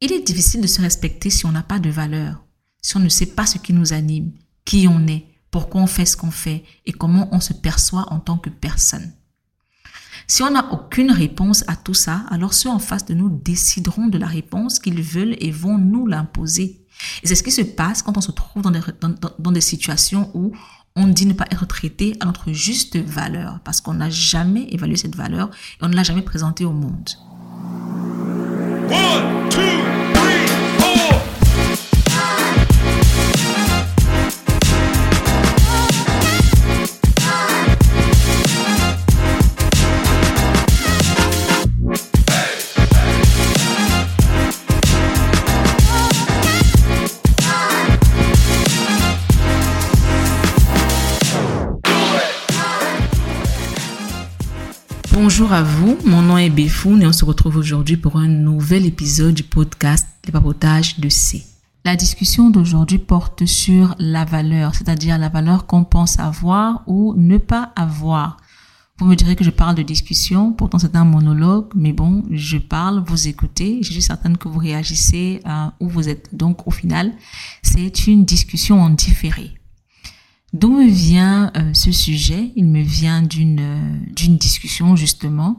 Il est difficile de se respecter si on n'a pas de valeur, si on ne sait pas ce qui nous anime, qui on est, pourquoi on fait ce qu'on fait et comment on se perçoit en tant que personne. Si on n'a aucune réponse à tout ça, alors ceux en face de nous décideront de la réponse qu'ils veulent et vont nous l'imposer. Et c'est ce qui se passe quand on se trouve dans des, situations où on dit ne pas être traité à notre juste valeur, parce qu'on n'a jamais évalué cette valeur et on ne l'a jamais présentée au monde. Bonjour à vous, mon nom est Béfoun et on se retrouve aujourd'hui pour un nouvel épisode du podcast Les papotages de C. La discussion d'aujourd'hui porte sur la valeur, c'est-à-dire la valeur qu'on pense avoir ou ne pas avoir. Vous me direz que je parle de discussion, pourtant c'est un monologue, mais bon, je parle, vous écoutez, je suis certaine que vous réagissez euh, où vous êtes. Donc au final, c'est une discussion en différé. D'où me vient euh, ce sujet? Il me vient d'une euh, d'une discussion justement,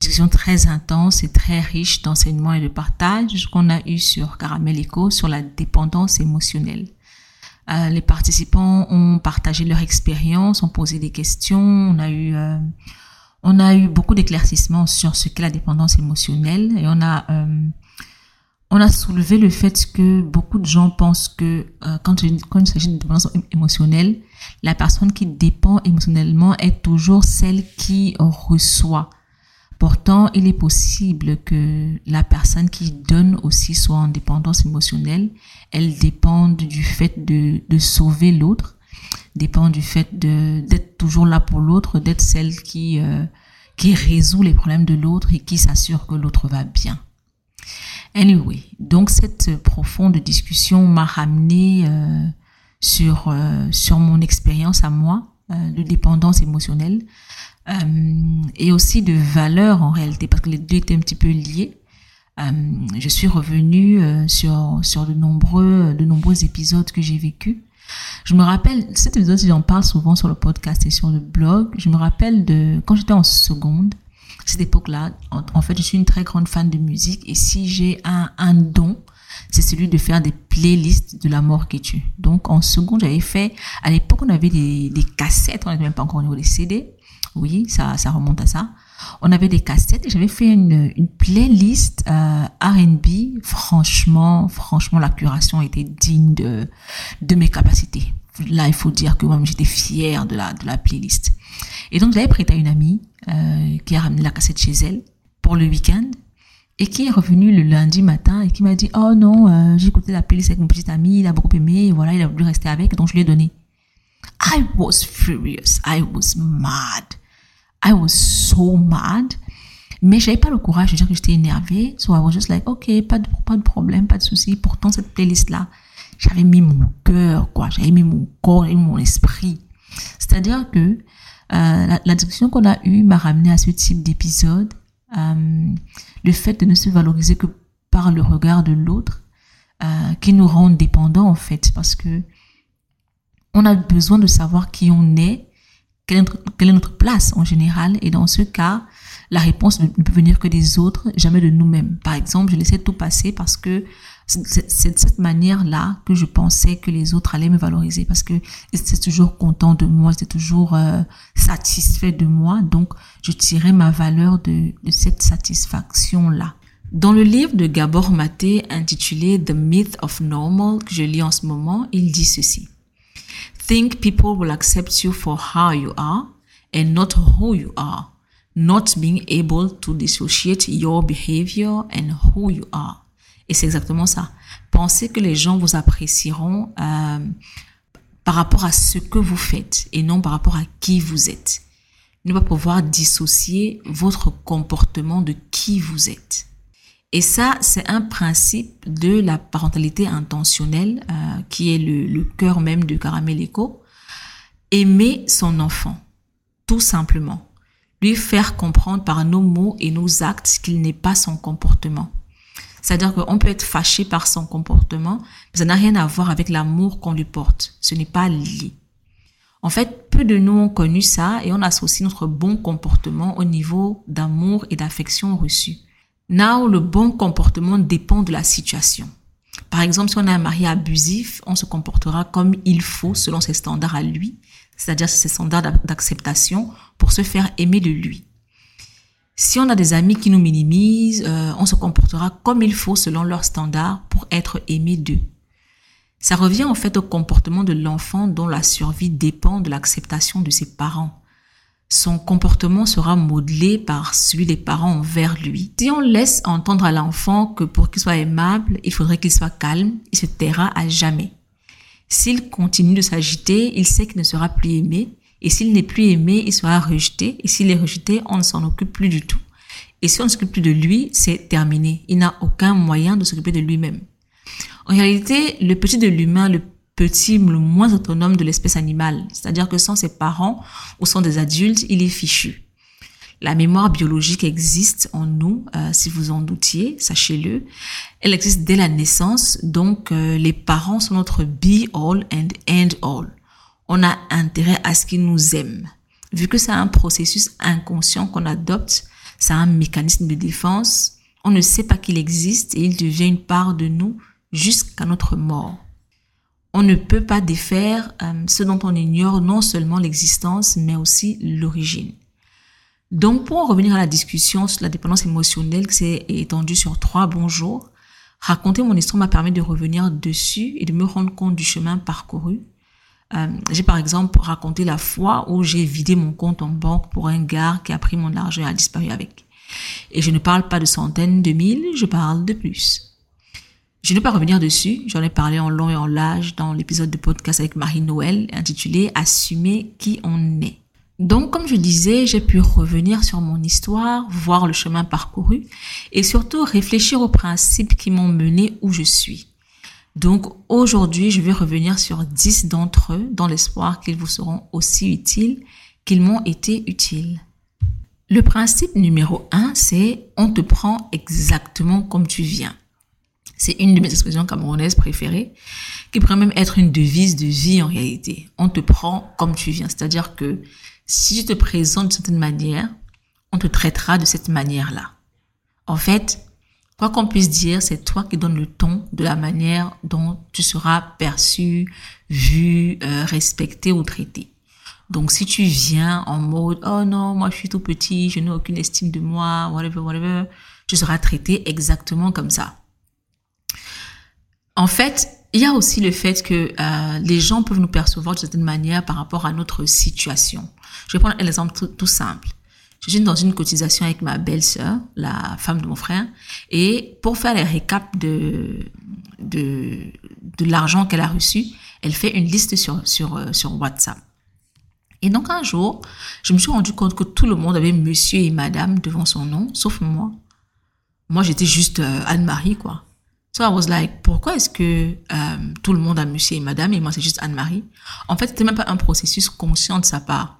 discussion très intense et très riche d'enseignements et de partage qu'on a eu sur Caramel Echo sur la dépendance émotionnelle. Euh, les participants ont partagé leur expérience, ont posé des questions, on a eu on a eu beaucoup d'éclaircissements sur ce qu'est la dépendance émotionnelle et on a on a soulevé le fait que beaucoup de gens pensent que euh, quand, il, s'agit de dépendance émotionnelle, la personne qui dépend émotionnellement est toujours celle qui reçoit. Pourtant, il est possible que la personne qui donne aussi soit en dépendance émotionnelle. Elle dépend du fait de, sauver l'autre, dépend du fait d'être toujours là pour l'autre, d'être celle euh, qui résout les problèmes de l'autre et qui s'assure que l'autre va bien. Anyway, donc cette profonde discussion m'a ramené euh, sur euh, sur mon expérience à moi euh, de dépendance émotionnelle et aussi de valeur en réalité parce que les deux étaient un petit peu liés. je suis revenue sur sur de nombreux de nombreux épisodes que j'ai vécus. Je me rappelle cet épisode, j'en parle souvent sur le podcast et sur le blog. Je me rappelle de quand j'étais en seconde cette époque-là, en, fait, je suis une très grande fan de musique et si j'ai un, un don, c'est celui de faire des playlists de la mort qui tue. Donc, en seconde, j'avais fait, à l'époque, on avait des, des cassettes, on n'était même pas encore au niveau des CD. Oui, ça, ça remonte à ça. On avait des cassettes et j'avais fait une, une playlist euh, R&B. Franchement, franchement, la curation était digne de, de mes capacités. Là, il faut dire que moi, j'étais fière de la, de la playlist. Et donc, je l'avais prêté à une amie euh, qui a ramené la cassette chez elle pour le week-end et qui est revenu le lundi matin et qui m'a dit oh non euh, j'ai écouté la playlist avec mon petit ami il a beaucoup aimé voilà il a voulu rester avec donc je lui ai donné I was furious I was mad I was so mad mais j'avais pas le courage de dire que j'étais énervée so I was just like ok pas de pas de problème pas de souci pourtant cette playlist là j'avais mis mon cœur quoi j'avais mis mon corps et mon esprit. C'est à dire que euh, la, discussion qu'on a eue m'a ramené à ce type d'épisode. Euh, le fait de ne se valoriser que par le regard de l'autre, euh, qui nous rend dépendants en fait, parce que on a besoin de savoir qui on est, quelle est notre, quelle est notre place en général, et dans ce cas, la réponse ne peut venir que des autres, jamais de nous-mêmes. Par exemple, je laissais tout passer parce que c'est de cette manière-là que je pensais que les autres allaient me valoriser parce que c'était toujours content de moi, c'était toujours euh, satisfait de moi. Donc, je tirais ma valeur de, de cette satisfaction-là. Dans le livre de Gabor Maté intitulé The Myth of Normal que je lis en ce moment, il dit ceci. Think people will accept you for how you are and not who you are. Not being able to dissociate your behavior and who you are. Et c'est exactement ça. Pensez que les gens vous apprécieront euh, par rapport à ce que vous faites et non par rapport à qui vous êtes. Ne pas pouvoir dissocier votre comportement de qui vous êtes. Et ça, c'est un principe de la parentalité intentionnelle euh, qui est le, le cœur même de Caramel Echo. Aimer son enfant, tout simplement. Lui faire comprendre par nos mots et nos actes qu'il n'est pas son comportement C'est-à-dire qu'on peut être fâché par son comportement, mais ça n'a rien à voir avec l'amour qu'on lui porte. Ce n'est pas lié. En fait, peu de nous ont connu ça et on associe notre bon comportement au niveau d'amour et d'affection reçu. Now, le bon comportement dépend de la situation. Par exemple, si on a un mari abusif, on se comportera comme il faut selon ses standards à lui, c'est-à-dire ses standards d'acceptation pour se faire aimer de lui. Si on a des amis qui nous minimisent, euh, on se comportera comme il faut selon leurs standards pour être aimé d'eux. Ça revient en fait au comportement de l'enfant dont la survie dépend de l'acceptation de ses parents. Son comportement sera modelé par celui des parents envers lui. Si on laisse entendre à l'enfant que pour qu'il soit aimable, il faudrait qu'il soit calme, il se taira à jamais. S'il continue de s'agiter, il sait qu'il ne sera plus aimé et s'il n'est plus aimé, il sera rejeté. Et s'il est rejeté, on ne s'en occupe plus du tout. Et si on ne s'occupe plus de lui, c'est terminé. Il n'a aucun moyen de s'occuper de lui-même. En réalité, le petit de l'humain, le petit, le moins autonome de l'espèce animale, c'est-à-dire que sans ses parents ou sans des adultes, il est fichu. La mémoire biologique existe en nous, euh, si vous en doutiez, sachez-le. Elle existe dès la naissance, donc euh, les parents sont notre be all and end all on a intérêt à ce qu'ils nous aiment. Vu que c'est un processus inconscient qu'on adopte, c'est un mécanisme de défense, on ne sait pas qu'il existe et il devient une part de nous jusqu'à notre mort. On ne peut pas défaire euh, ce dont on ignore non seulement l'existence, mais aussi l'origine. Donc, pour en revenir à la discussion sur la dépendance émotionnelle qui s'est étendue sur trois bons jours, raconter mon histoire m'a permis de revenir dessus et de me rendre compte du chemin parcouru euh, j'ai par exemple raconté la fois où j'ai vidé mon compte en banque pour un gars qui a pris mon argent et a disparu avec. Et je ne parle pas de centaines de mille, je parle de plus. Je ne vais pas revenir dessus, j'en ai parlé en long et en large dans l'épisode de podcast avec Marie-Noël intitulé Assumer qui on est. Donc, comme je disais, j'ai pu revenir sur mon histoire, voir le chemin parcouru et surtout réfléchir aux principes qui m'ont mené où je suis. Donc aujourd'hui, je vais revenir sur 10 d'entre eux dans l'espoir qu'ils vous seront aussi utiles qu'ils m'ont été utiles. Le principe numéro 1, c'est on te prend exactement comme tu viens. C'est une de mes expressions camerounaises préférées, qui pourrait même être une devise de vie en réalité. On te prend comme tu viens. C'est-à-dire que si tu te présentes d'une certaine manière, on te traitera de cette manière-là. En fait, Quoi qu'on puisse dire, c'est toi qui donnes le ton de la manière dont tu seras perçu, vu, euh, respecté ou traité. Donc si tu viens en mode oh non, moi je suis tout petit, je n'ai aucune estime de moi, whatever, whatever, tu seras traité exactement comme ça. En fait, il y a aussi le fait que euh, les gens peuvent nous percevoir de certaine manière par rapport à notre situation. Je vais prendre un exemple tout simple. Je suis dans une cotisation avec ma belle-sœur, la femme de mon frère, et pour faire les récaps de, de, de l'argent qu'elle a reçu, elle fait une liste sur, sur, euh, sur WhatsApp. Et donc un jour, je me suis rendu compte que tout le monde avait monsieur et madame devant son nom, sauf moi. Moi, j'étais juste euh, Anne-Marie, quoi. So I was like, pourquoi est-ce que euh, tout le monde a monsieur et madame et moi c'est juste Anne-Marie? En fait, c'était même pas un processus conscient de sa part.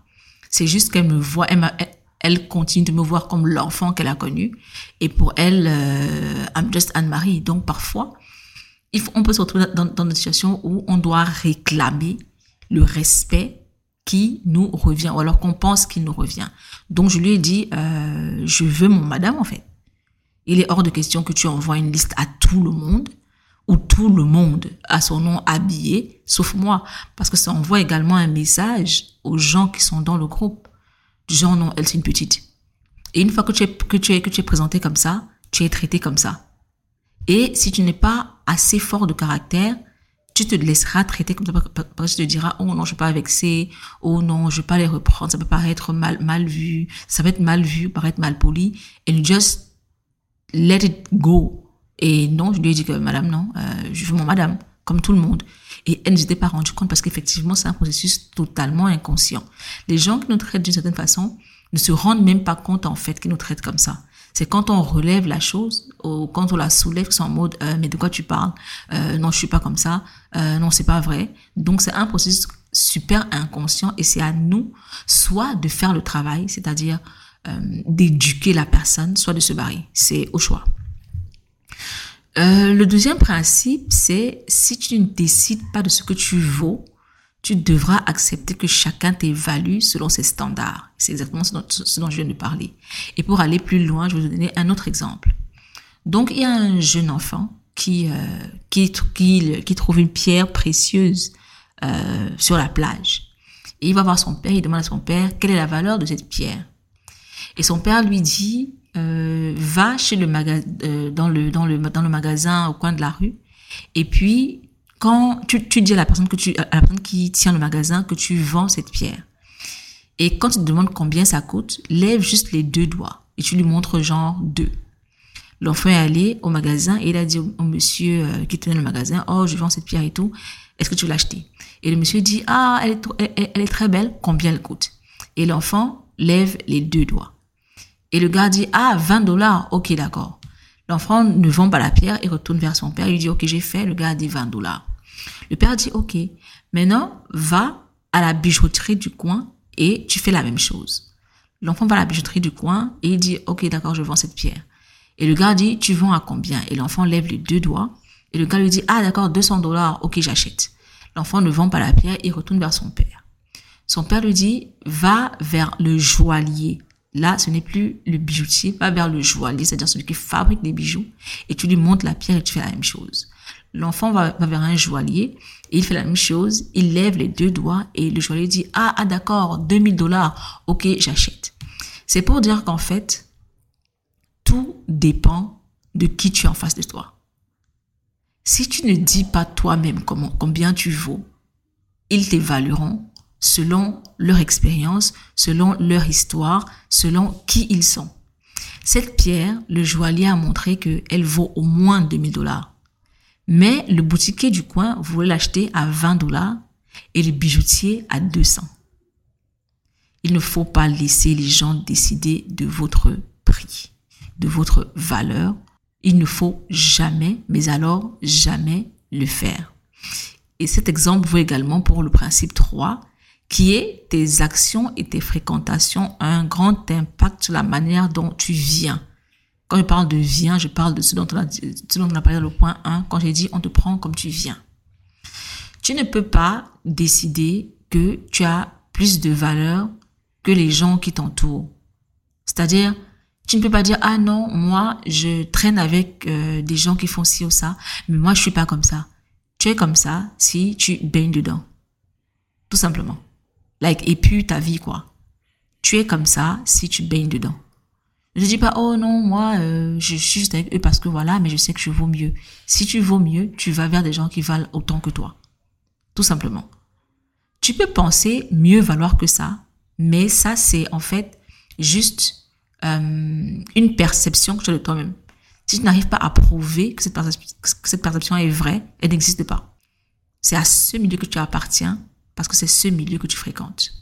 C'est juste qu'elle me voit, elle, elle continue de me voir comme l'enfant qu'elle a connu. Et pour elle, euh, I'm just Anne-Marie. Donc parfois, on peut se retrouver dans, dans une situation où on doit réclamer le respect qui nous revient, ou alors qu'on pense qu'il nous revient. Donc je lui ai dit, euh, je veux mon madame en fait. Il est hors de question que tu envoies une liste à tout le monde, ou tout le monde a son nom habillé, sauf moi, parce que ça envoie également un message aux gens qui sont dans le groupe genre non, elle c'est une petite. Et une fois que tu es, que tu es, que tu es présenté comme ça, tu es traité comme ça. Et si tu n'es pas assez fort de caractère, tu te laisseras traiter comme ça parce que tu te diras, oh non, je vais pas vexer, oh non, je vais pas les reprendre, ça peut paraître mal, mal vu, ça va être mal vu, paraître mal poli, and just let it go. Et non, je lui ai dit que madame, non, euh, je veux mon madame, comme tout le monde. Et elle ne s'était pas rendue compte parce qu'effectivement, c'est un processus totalement inconscient. Les gens qui nous traitent d'une certaine façon ne se rendent même pas compte en fait qu'ils nous traitent comme ça. C'est quand on relève la chose ou quand on la soulève sont en mode euh, mais de quoi tu parles? Euh, Non, je suis pas comme ça. Euh, non, c'est pas vrai. Donc c'est un processus super inconscient et c'est à nous soit de faire le travail, c'est-à-dire euh, d'éduquer la personne, soit de se barrer. C'est au choix. Euh, le deuxième principe, c'est si tu ne décides pas de ce que tu vaux, tu devras accepter que chacun t'évalue selon ses standards. C'est exactement ce dont, je viens de parler. Et pour aller plus loin, je vais vous donner un autre exemple. Donc, il y a un jeune enfant qui, euh, qui, qui, qui, trouve une pierre précieuse euh, sur la plage. Et il va voir son père, il demande à son père quelle est la valeur de cette pierre. Et son père lui dit, euh, va chez euh, dans le, dans le, magasin au coin de la rue. Et puis, quand tu, dis à la personne que tu, la personne qui tient le magasin que tu vends cette pierre. Et quand tu te demandes combien ça coûte, lève juste les deux doigts et tu lui montres genre deux. L'enfant est allé au magasin et il a dit au, monsieur euh, qui tenait le magasin, oh, je vends cette pierre et tout, est-ce que tu veux l'acheter? Et le monsieur dit, ah, elle est très belle, combien elle coûte? Et l'enfant lève les deux doigts. Et le gars dit, ah, 20 dollars, ok, d'accord. L'enfant ne vend pas la pierre et retourne vers son père. Il dit, ok, j'ai fait. Le gars dit 20 dollars. Le père dit, ok, maintenant, va à la bijouterie du coin et tu fais la même chose. L'enfant va à la bijouterie du coin et il dit, ok, d'accord, je vends cette pierre. Et le gars dit, tu vends à combien? Et l'enfant lève les deux doigts. Et le gars lui dit, ah, d'accord, 200 dollars, ok, j'achète. L'enfant ne vend pas la pierre et retourne vers son père. Son père lui dit, va vers le joaillier Là, ce n'est plus le bijoutier, va vers le joaillier, c'est-à-dire celui qui fabrique des bijoux, et tu lui montres la pierre et tu fais la même chose. L'enfant va, vers un joaillier et il fait la même chose, il lève les deux doigts et le joaillier dit ah, ah d'accord 2000 dollars ok j'achète c'est pour dire qu'en fait tout dépend de qui tu es en face de toi si tu ne dis pas toi-même combien tu vaux ils t'évalueront selon leur expérience, selon leur histoire, selon qui ils sont. Cette pierre, le joaillier a montré qu'elle vaut au moins 2000 dollars. Mais le boutiquier du coin voulait l'acheter à 20 dollars et le bijoutier à 200. Il ne faut pas laisser les gens décider de votre prix, de votre valeur. Il ne faut jamais, mais alors jamais le faire. Et cet exemple vaut également pour le principe 3, qui est tes actions et tes fréquentations un grand impact sur la manière dont tu viens. Quand je parle de viens, je parle de ce dont on a, ce dont on a parlé dans le point 1, quand j'ai dit on te prend comme tu viens. Tu ne peux pas décider que tu as plus de valeur que les gens qui t'entourent. C'est-à-dire, tu ne peux pas dire ah non, moi je traîne avec euh, des gens qui font ci ou ça, mais moi je suis pas comme ça. Tu es comme ça si tu baignes dedans. Tout simplement like, puis ta vie, quoi. Tu es comme ça si tu baignes dedans. Je dis pas, oh non, moi, euh, je suis juste avec eux parce que voilà, mais je sais que je vaux mieux. Si tu vaux mieux, tu vas vers des gens qui valent autant que toi. Tout simplement. Tu peux penser mieux valoir que ça, mais ça, c'est en fait juste euh, une perception que tu as de toi-même. Si tu n'arrives pas à prouver que cette perception est vraie, elle n'existe pas. C'est à ce milieu que tu appartiens parce que c'est ce milieu que tu fréquentes.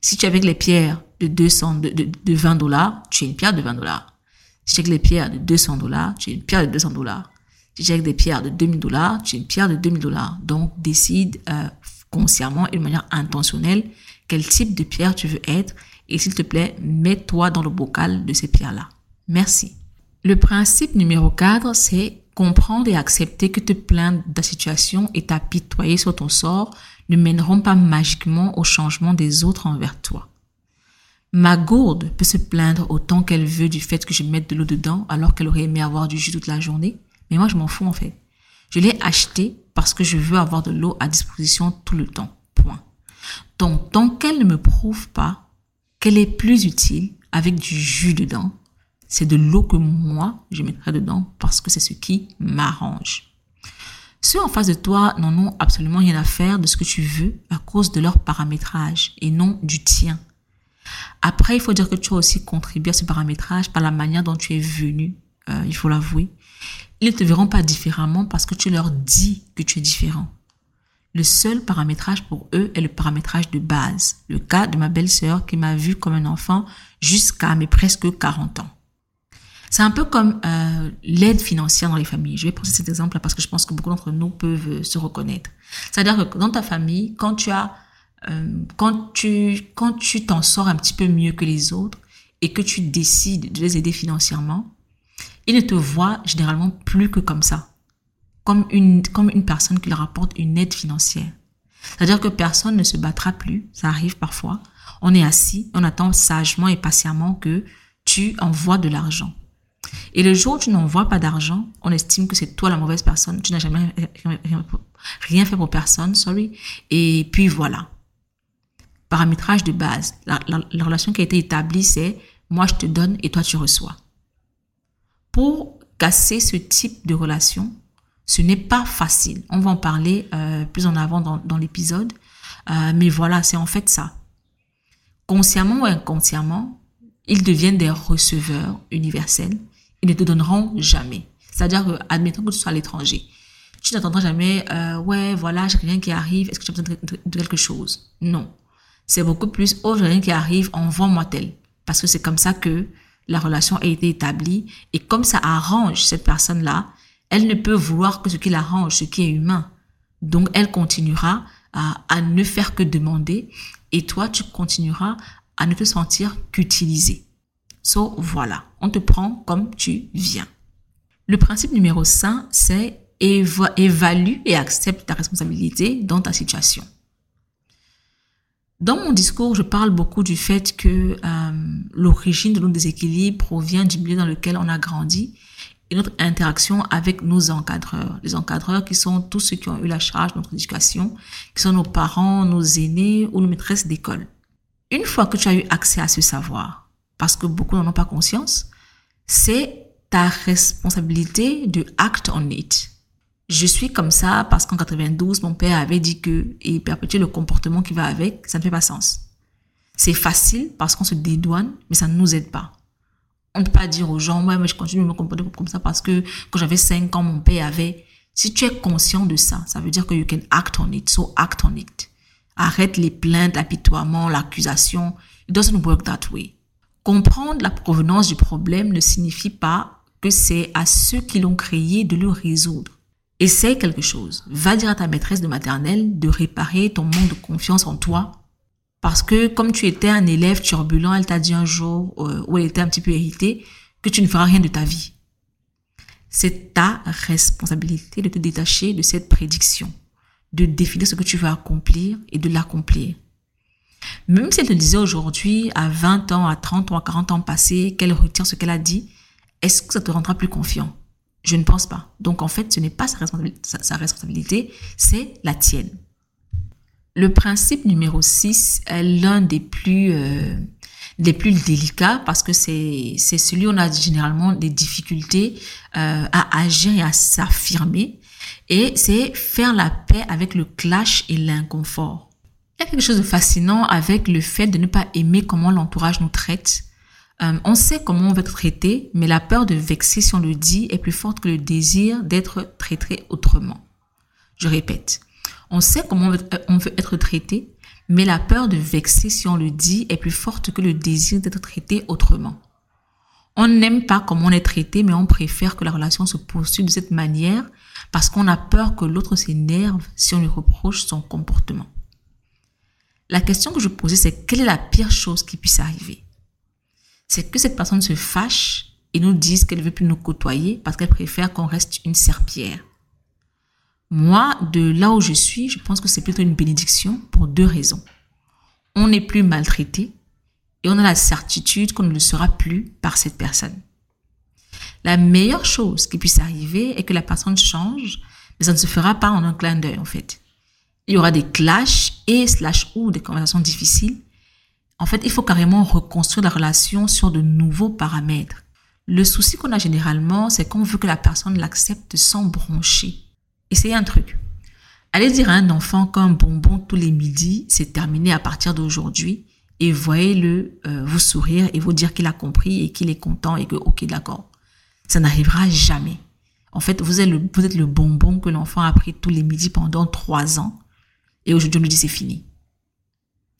Si tu es avec les pierres de 200, de, de, 20 dollars, tu es une pierre de 20 dollars. Si tu es avec les pierres de 200 dollars, tu es une pierre de 200 dollars. Si tu es avec des pierres de 2000 dollars, tu es une pierre de 2000 dollars. Donc, décide euh, consciemment et de manière intentionnelle quel type de pierre tu veux être et s'il te plaît, mets-toi dans le bocal de ces pierres-là. Merci. Le principe numéro 4, c'est comprendre et accepter que te plaindre de ta situation et t'apitoyer sur ton sort ne mèneront pas magiquement au changement des autres envers toi. Ma gourde peut se plaindre autant qu'elle veut du fait que je mette de l'eau dedans alors qu'elle aurait aimé avoir du jus toute la journée, mais moi je m'en fous en fait. Je l'ai acheté parce que je veux avoir de l'eau à disposition tout le temps. Point. Donc, tant qu'elle ne me prouve pas qu'elle est plus utile avec du jus dedans, c'est de l'eau que moi je mettrai dedans parce que c'est ce qui m'arrange. Ceux en face de toi n'en ont absolument rien à faire de ce que tu veux à cause de leur paramétrage et non du tien. Après, il faut dire que tu as aussi contribué à ce paramétrage par la manière dont tu es venu, euh, il faut l'avouer. Ils ne te verront pas différemment parce que tu leur dis que tu es différent. Le seul paramétrage pour eux est le paramétrage de base. Le cas de ma belle-sœur qui m'a vu comme un enfant jusqu'à mes presque 40 ans. C'est un peu comme euh, l'aide financière dans les familles. Je vais prendre cet exemple parce que je pense que beaucoup d'entre nous peuvent euh, se reconnaître. C'est-à-dire que dans ta famille, quand tu as, euh, quand tu, quand tu t'en sors un petit peu mieux que les autres et que tu décides de les aider financièrement, il ne te voit généralement plus que comme ça, comme une, comme une personne qui leur apporte une aide financière. C'est-à-dire que personne ne se battra plus, ça arrive parfois. On est assis, on attend sagement et patiemment que tu envoies de l'argent. Et le jour où tu n'envoies pas d'argent, on estime que c'est toi la mauvaise personne. Tu n'as jamais rien fait pour personne, sorry. Et puis voilà. Paramétrage de base. La, la relation qui a été établie, c'est moi je te donne et toi tu reçois. Pour casser ce type de relation, ce n'est pas facile. On va en parler euh, plus en avant dans, dans l'épisode. Euh, mais voilà, c'est en fait ça. Consciemment ou inconsciemment, ils deviennent des receveurs universels. Ils ne te donneront jamais. C'est-à-dire que, admettons que tu sois à l'étranger. Tu n'attendras jamais, euh, ouais, voilà, j'ai rien qui arrive, est-ce que tu as besoin de, quelque chose? Non. C'est beaucoup plus, oh, j'ai rien qui arrive, envoie-moi tel. Parce que c'est comme ça que la relation a été établie. Et comme ça arrange cette personne-là, elle ne peut vouloir que ce qui l'arrange, ce qui est humain. Donc, elle continuera à, ne faire que demander et toi, tu continueras à ne te sentir qu'utilisé. So, voilà, on te prend comme tu viens. Le principe numéro 5, c'est évalue et accepte ta responsabilité dans ta situation. Dans mon discours, je parle beaucoup du fait que euh, l'origine de nos déséquilibres provient du milieu dans lequel on a grandi et notre interaction avec nos encadreurs. Les encadreurs qui sont tous ceux qui ont eu la charge de notre éducation, qui sont nos parents, nos aînés ou nos maîtresses d'école. Une fois que tu as eu accès à ce savoir, parce que beaucoup n'en ont pas conscience, c'est ta responsabilité de act on it. Je suis comme ça parce qu'en 92, mon père avait dit que, et perpétuer le comportement qui va avec, ça ne fait pas sens. C'est facile parce qu'on se dédouane, mais ça ne nous aide pas. On ne peut pas dire aux gens, ouais, mais je continue de me comporter comme ça parce que quand j'avais 5 ans, mon père avait. Si tu es conscient de ça, ça veut dire que you can act on it. So act on it. Arrête les plaintes, l'apitoiement, l'accusation. It doesn't work that way. Comprendre la provenance du problème ne signifie pas que c'est à ceux qui l'ont créé de le résoudre. Essaye quelque chose. Va dire à ta maîtresse de maternelle de réparer ton manque de confiance en toi parce que comme tu étais un élève turbulent, elle t'a dit un jour, euh, où elle était un petit peu irritée, que tu ne feras rien de ta vie. C'est ta responsabilité de te détacher de cette prédiction, de définir ce que tu veux accomplir et de l'accomplir. Même si elle te disait aujourd'hui, à 20 ans, à 30 ans, à 40 ans passés, qu'elle retient ce qu'elle a dit, est-ce que ça te rendra plus confiant? Je ne pense pas. Donc en fait, ce n'est pas sa responsabilité, c'est la tienne. Le principe numéro 6 est l'un des plus euh, des plus délicats parce que c'est c'est celui où on a généralement des difficultés euh, à agir et à s'affirmer et c'est faire la paix avec le clash et l'inconfort. Il y a quelque chose de fascinant avec le fait de ne pas aimer comment l'entourage nous traite. Euh, on sait comment on veut être traité, mais la peur de vexer si on le dit est plus forte que le désir d'être traité autrement. Je répète, on sait comment on veut être traité, mais la peur de vexer si on le dit est plus forte que le désir d'être traité autrement. On n'aime pas comment on est traité, mais on préfère que la relation se poursuive de cette manière parce qu'on a peur que l'autre s'énerve si on lui reproche son comportement. La question que je posais, c'est quelle est la pire chose qui puisse arriver? C'est que cette personne se fâche et nous dise qu'elle ne veut plus nous côtoyer parce qu'elle préfère qu'on reste une serpillère. Moi, de là où je suis, je pense que c'est plutôt une bénédiction pour deux raisons. On n'est plus maltraité et on a la certitude qu'on ne le sera plus par cette personne. La meilleure chose qui puisse arriver est que la personne change, mais ça ne se fera pas en un clin d'œil en fait. Il y aura des clashs et slash ou des conversations difficiles. En fait, il faut carrément reconstruire la relation sur de nouveaux paramètres. Le souci qu'on a généralement, c'est qu'on veut que la personne l'accepte sans broncher. Essayez un truc. Allez dire à un enfant qu'un bonbon tous les midis, c'est terminé à partir d'aujourd'hui et voyez-le euh, vous sourire et vous dire qu'il a compris et qu'il est content et que ok d'accord. Ça n'arrivera jamais. En fait, vous êtes le, vous êtes le bonbon que l'enfant a pris tous les midis pendant trois ans et aujourd'hui on lui dit c'est fini.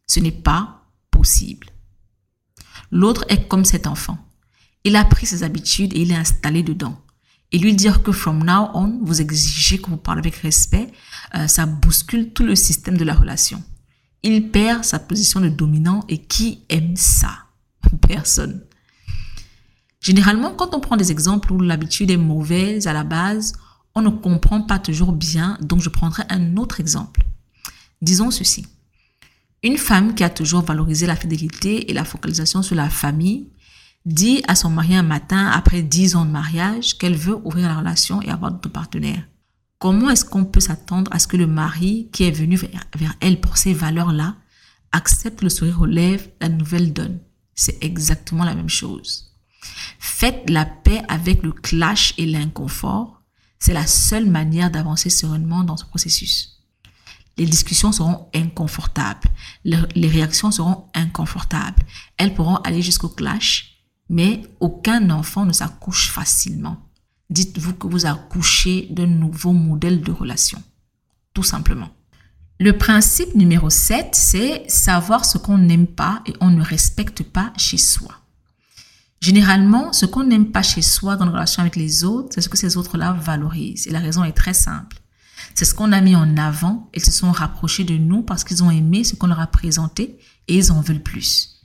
Ce n'est pas possible. L'autre est comme cet enfant. Il a pris ses habitudes et il est installé dedans et lui dire que from now on, vous exigez qu'on vous parle avec respect, euh, ça bouscule tout le système de la relation. Il perd sa position de dominant et qui aime ça? Personne. Généralement, quand on prend des exemples où l'habitude est mauvaise à la base, on ne comprend pas toujours bien, donc je prendrai un autre exemple. Disons ceci. Une femme qui a toujours valorisé la fidélité et la focalisation sur la famille dit à son mari un matin, après dix ans de mariage, qu'elle veut ouvrir la relation et avoir d'autres partenaires. Comment est-ce qu'on peut s'attendre à ce que le mari qui est venu vers, elle pour ces valeurs-là accepte le sourire aux lèvres, la nouvelle donne? C'est exactement la même chose. Faites la paix avec le clash et l'inconfort. C'est la seule manière d'avancer sereinement dans ce processus les discussions seront inconfortables, les réactions seront inconfortables. Elles pourront aller jusqu'au clash, mais aucun enfant ne s'accouche facilement. Dites-vous que vous accouchez d'un nouveau modèle de relation, tout simplement. Le principe numéro 7, c'est savoir ce qu'on n'aime pas et on ne respecte pas chez soi. Généralement, ce qu'on n'aime pas chez soi dans la relation avec les autres, c'est ce que ces autres-là valorisent. Et la raison est très simple. C'est ce qu'on a mis en avant. Ils se sont rapprochés de nous parce qu'ils ont aimé ce qu'on leur a présenté et ils en veulent plus.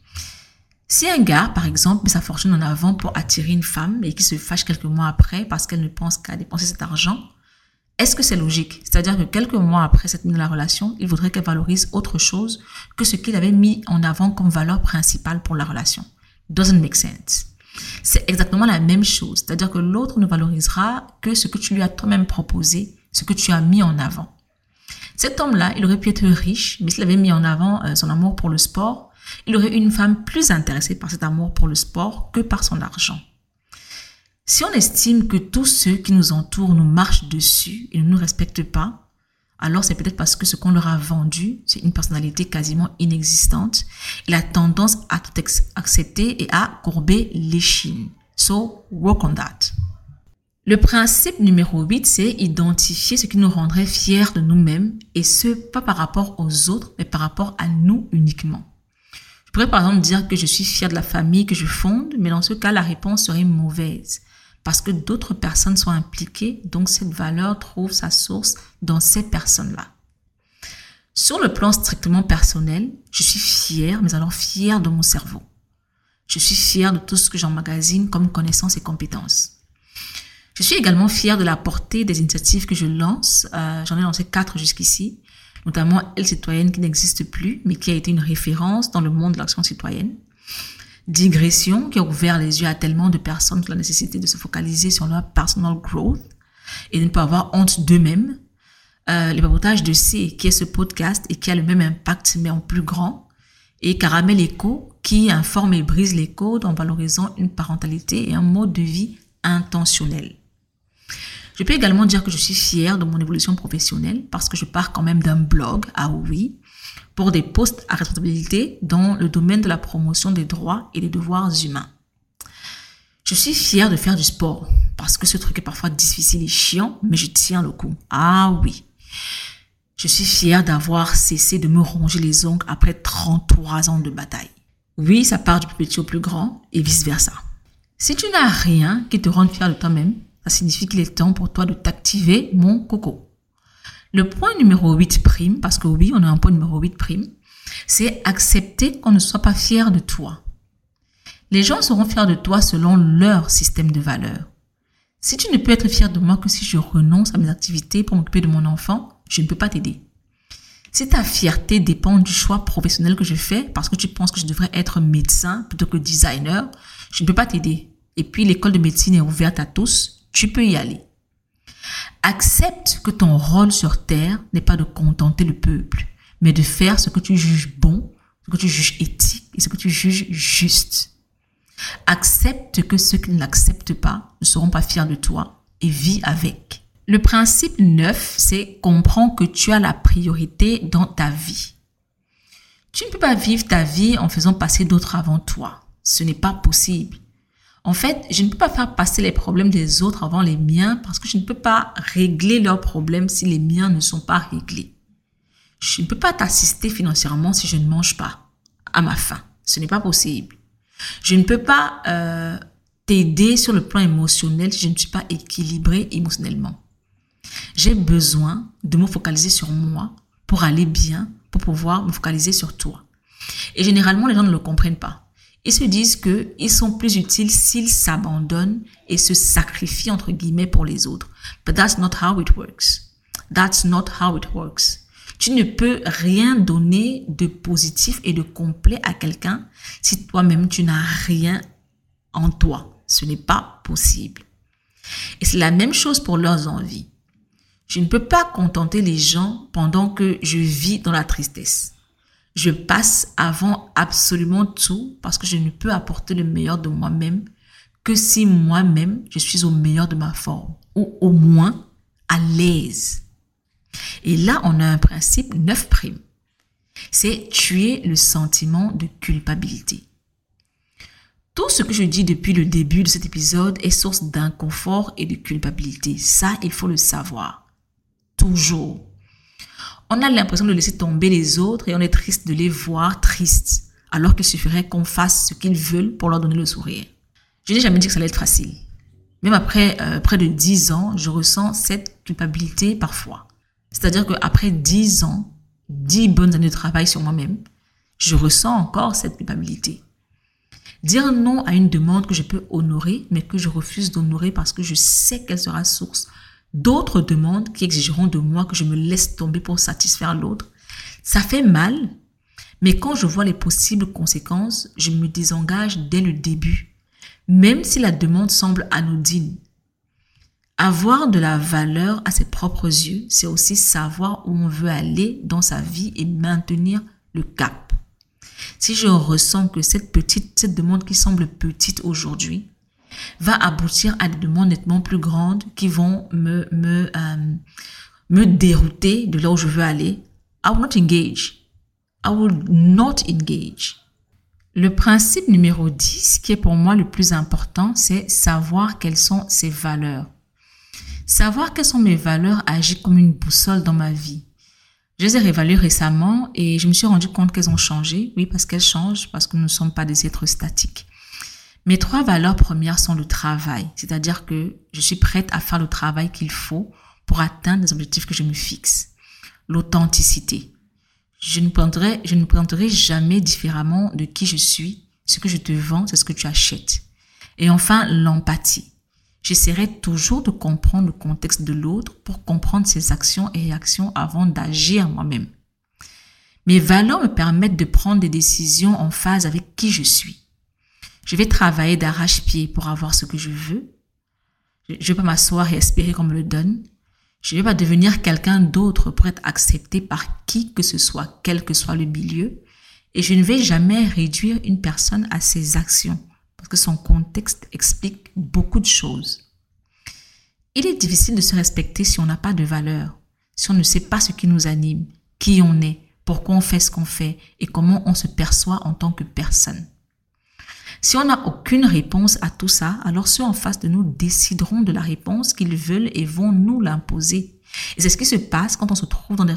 Si un gars, par exemple, met sa fortune en avant pour attirer une femme et qui se fâche quelques mois après parce qu'elle ne pense qu'à dépenser cet argent, est-ce que c'est logique? C'est-à-dire que quelques mois après cette mise la relation, il voudrait qu'elle valorise autre chose que ce qu'il avait mis en avant comme valeur principale pour la relation. Doesn't make sense. C'est exactement la même chose. C'est-à-dire que l'autre ne valorisera que ce que tu lui as toi-même proposé ce que tu as mis en avant. Cet homme-là, il aurait pu être riche, mais s'il avait mis en avant euh, son amour pour le sport, il aurait une femme plus intéressée par cet amour pour le sport que par son argent. Si on estime que tous ceux qui nous entourent nous marchent dessus et ne nous respectent pas, alors c'est peut-être parce que ce qu'on leur a vendu, c'est une personnalité quasiment inexistante et la tendance à tout accepter et à courber l'échine. So, work on that. Le principe numéro 8, c'est identifier ce qui nous rendrait fiers de nous-mêmes et ce, pas par rapport aux autres, mais par rapport à nous uniquement. Je pourrais par exemple dire que je suis fier de la famille que je fonde, mais dans ce cas, la réponse serait mauvaise parce que d'autres personnes sont impliquées, donc cette valeur trouve sa source dans ces personnes-là. Sur le plan strictement personnel, je suis fier, mais alors fier de mon cerveau. Je suis fier de tout ce que j'emmagasine comme connaissances et compétences. Je suis également fière de la portée des initiatives que je lance. Euh, J'en ai lancé quatre jusqu'ici, notamment Elle citoyenne qui n'existe plus, mais qui a été une référence dans le monde de l'action citoyenne. Digression qui a ouvert les yeux à tellement de personnes sur la nécessité de se focaliser sur leur personal growth et de ne pas avoir honte d'eux-mêmes. Euh, les papotages de C, qui est ce podcast et qui a le même impact mais en plus grand. Et Caramel Echo, qui informe et brise les codes en valorisant une parentalité et un mode de vie intentionnel. Je peux également dire que je suis fière de mon évolution professionnelle parce que je pars quand même d'un blog à oui pour des postes à responsabilité dans le domaine de la promotion des droits et des devoirs humains. Je suis fière de faire du sport parce que ce truc est parfois difficile et chiant, mais je tiens le coup. Ah oui. Je suis fière d'avoir cessé de me ronger les ongles après 33 ans de bataille. Oui, ça part du plus petit au plus grand et vice versa. Si tu n'as rien qui te rende fier de toi-même, ça signifie qu'il est temps pour toi de t'activer, mon coco. Le point numéro 8 prime, parce que oui, on a un point numéro 8 prime, c'est accepter qu'on ne soit pas fier de toi. Les gens seront fiers de toi selon leur système de valeurs. Si tu ne peux être fier de moi que si je renonce à mes activités pour m'occuper de mon enfant, je ne peux pas t'aider. Si ta fierté dépend du choix professionnel que je fais parce que tu penses que je devrais être médecin plutôt que designer, je ne peux pas t'aider. Et puis l'école de médecine est ouverte à tous, tu peux y aller. Accepte que ton rôle sur Terre n'est pas de contenter le peuple, mais de faire ce que tu juges bon, ce que tu juges éthique et ce que tu juges juste. Accepte que ceux qui ne l'acceptent pas ne seront pas fiers de toi et vis avec. Le principe neuf, c'est comprends que tu as la priorité dans ta vie. Tu ne peux pas vivre ta vie en faisant passer d'autres avant toi. Ce n'est pas possible. En fait, je ne peux pas faire passer les problèmes des autres avant les miens parce que je ne peux pas régler leurs problèmes si les miens ne sont pas réglés. Je ne peux pas t'assister financièrement si je ne mange pas à ma faim. Ce n'est pas possible. Je ne peux pas euh, t'aider sur le plan émotionnel si je ne suis pas équilibré émotionnellement. J'ai besoin de me focaliser sur moi pour aller bien, pour pouvoir me focaliser sur toi. Et généralement, les gens ne le comprennent pas. Ils se disent qu'ils sont plus utiles s'ils s'abandonnent et se sacrifient entre guillemets pour les autres. But that's not how it works. That's not how it works. Tu ne peux rien donner de positif et de complet à quelqu'un si toi-même tu n'as rien en toi. Ce n'est pas possible. Et c'est la même chose pour leurs envies. Je ne peux pas contenter les gens pendant que je vis dans la tristesse. Je passe avant absolument tout parce que je ne peux apporter le meilleur de moi-même que si moi-même je suis au meilleur de ma forme ou au moins à l'aise. Et là, on a un principe 9 primes. C'est tuer le sentiment de culpabilité. Tout ce que je dis depuis le début de cet épisode est source d'inconfort et de culpabilité. Ça, il faut le savoir. Toujours. On a l'impression de laisser tomber les autres et on est triste de les voir tristes, alors qu'il suffirait qu'on fasse ce qu'ils veulent pour leur donner le sourire. Je n'ai jamais dit que ça allait être facile. Même après euh, près de dix ans, je ressens cette culpabilité parfois. C'est-à-dire qu'après dix ans, dix bonnes années de travail sur moi-même, je ressens encore cette culpabilité. Dire non à une demande que je peux honorer, mais que je refuse d'honorer parce que je sais qu'elle sera source d'autres demandes qui exigeront de moi que je me laisse tomber pour satisfaire l'autre. Ça fait mal, mais quand je vois les possibles conséquences, je me désengage dès le début, même si la demande semble anodine. Avoir de la valeur à ses propres yeux, c'est aussi savoir où on veut aller dans sa vie et maintenir le cap. Si je ressens que cette petite, cette demande qui semble petite aujourd'hui, va aboutir à des demandes nettement plus grandes qui vont me, me, euh, me dérouter de là où je veux aller, I will not engage. I will not engage. Le principe numéro 10, qui est pour moi le plus important, c'est savoir quelles sont ses valeurs. Savoir quelles sont mes valeurs agit comme une boussole dans ma vie. Je les ai réévaluées récemment et je me suis rendu compte qu'elles ont changé. Oui, parce qu'elles changent, parce que nous ne sommes pas des êtres statiques. Mes trois valeurs premières sont le travail, c'est-à-dire que je suis prête à faire le travail qu'il faut pour atteindre les objectifs que je me fixe. L'authenticité. Je ne prendrai, je ne prendrai jamais différemment de qui je suis. Ce que je te vends, c'est ce que tu achètes. Et enfin, l'empathie. J'essaierai toujours de comprendre le contexte de l'autre pour comprendre ses actions et réactions avant d'agir moi-même. Mes valeurs me permettent de prendre des décisions en phase avec qui je suis. Je vais travailler d'arrache-pied pour avoir ce que je veux. Je ne vais pas m'asseoir et espérer qu'on me le donne. Je ne vais pas devenir quelqu'un d'autre pour être accepté par qui que ce soit, quel que soit le milieu. Et je ne vais jamais réduire une personne à ses actions parce que son contexte explique beaucoup de choses. Il est difficile de se respecter si on n'a pas de valeur, si on ne sait pas ce qui nous anime, qui on est, pourquoi on fait ce qu'on fait et comment on se perçoit en tant que personne. Si on n'a aucune réponse à tout ça, alors ceux en face de nous décideront de la réponse qu'ils veulent et vont nous l'imposer. Et c'est ce qui se passe quand on se trouve dans des,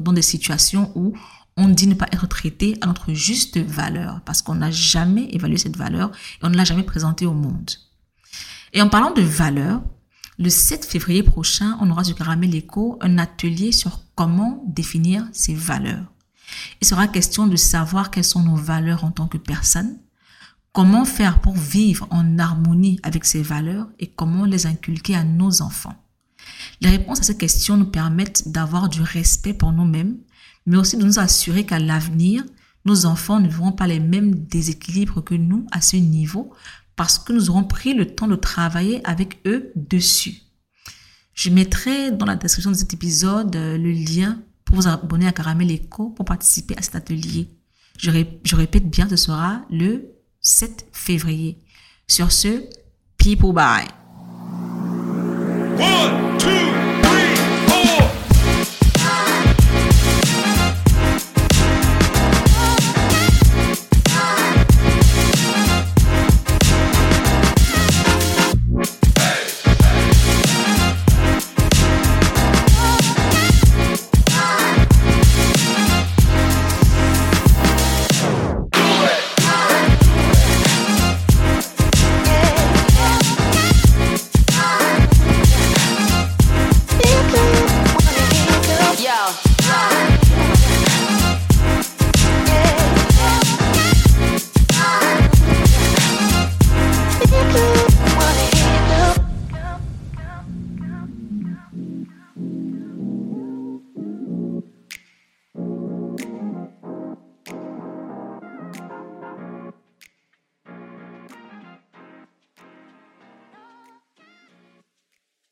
dans des situations où on dit ne pas être traité à notre juste valeur parce qu'on n'a jamais évalué cette valeur et on ne l'a jamais présentée au monde. Et en parlant de valeur, le 7 février prochain, on aura sur Caramel Echo un atelier sur comment définir ses valeurs. Il sera question de savoir quelles sont nos valeurs en tant que personne, comment faire pour vivre en harmonie avec ces valeurs et comment les inculquer à nos enfants? Les réponses à ces questions nous permettent d'avoir du respect pour nous-mêmes, mais aussi de nous assurer qu'à l'avenir, nos enfants ne verront pas les mêmes déséquilibres que nous à ce niveau parce que nous aurons pris le temps de travailler avec eux dessus. Je mettrai dans la description de cet épisode euh, le lien pour vous abonner à Caramel Echo pour participer à cet atelier. Je, je répète bien, ce sera le 7 février. Sur ce, people bye.